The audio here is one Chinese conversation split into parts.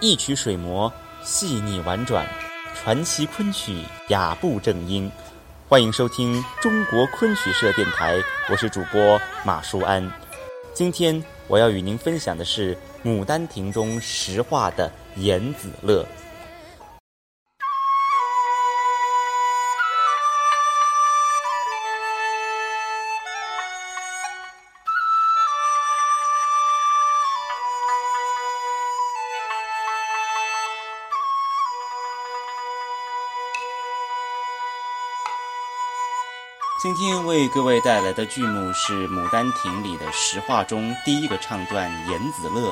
一曲水磨，细腻婉转，传奇昆曲雅步正音。欢迎收听中国昆曲社电台，我是主播马舒安。今天我要与您分享的是《牡丹亭》中石化的严子乐。今天为各位带来的剧目是《牡丹亭》里的实话中第一个唱段《严子乐》。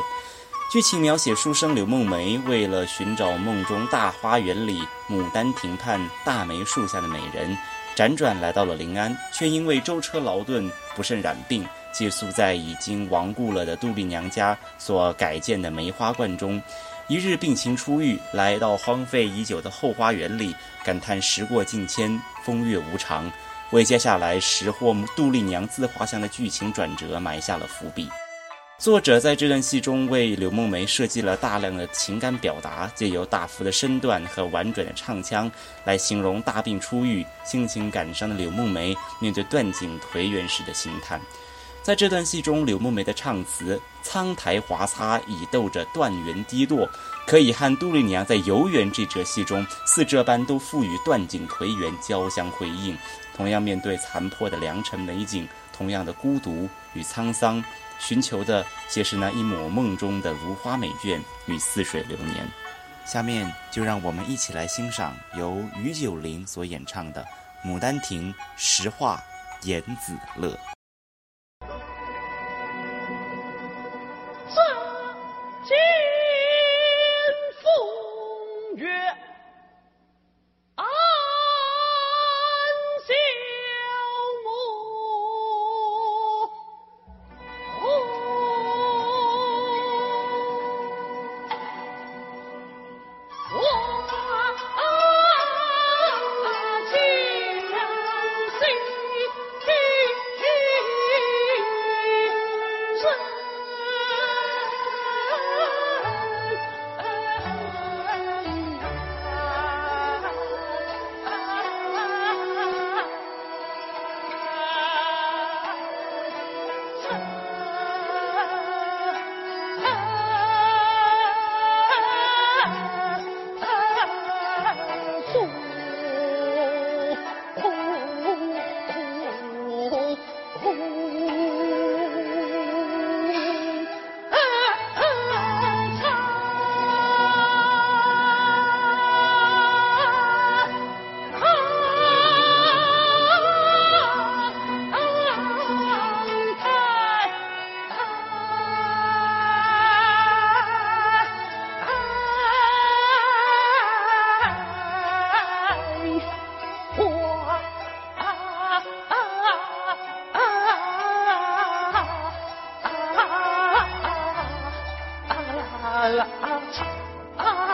剧情描写书生柳梦梅为了寻找梦中大花园里牡丹亭畔大梅树下的美人，辗转来到了临安，却因为舟车劳顿不慎染病，寄宿在已经亡故了的杜丽娘家所改建的梅花观中。一日病情初愈，来到荒废已久的后花园里，感叹时过境迁，风月无常。为接下来识货杜丽娘自画像的剧情转折埋下了伏笔。作者在这段戏中为柳梦梅设计了大量的情感表达，借由大幅的身段和婉转的唱腔来形容大病初愈、心情感伤的柳梦梅面对断井颓垣时的心叹。在这段戏中，柳梦梅的唱词苍苔华擦，以逗着断垣低落，可以和杜丽娘在游园这折戏中似这般都赋予断井颓垣交相辉映。同样面对残破的良辰美景，同样的孤独与沧桑，寻求的皆是那一抹梦中的如花美眷与似水流年。下面就让我们一起来欣赏由于九龄所演唱的《牡丹亭·实话·严子乐》。啊。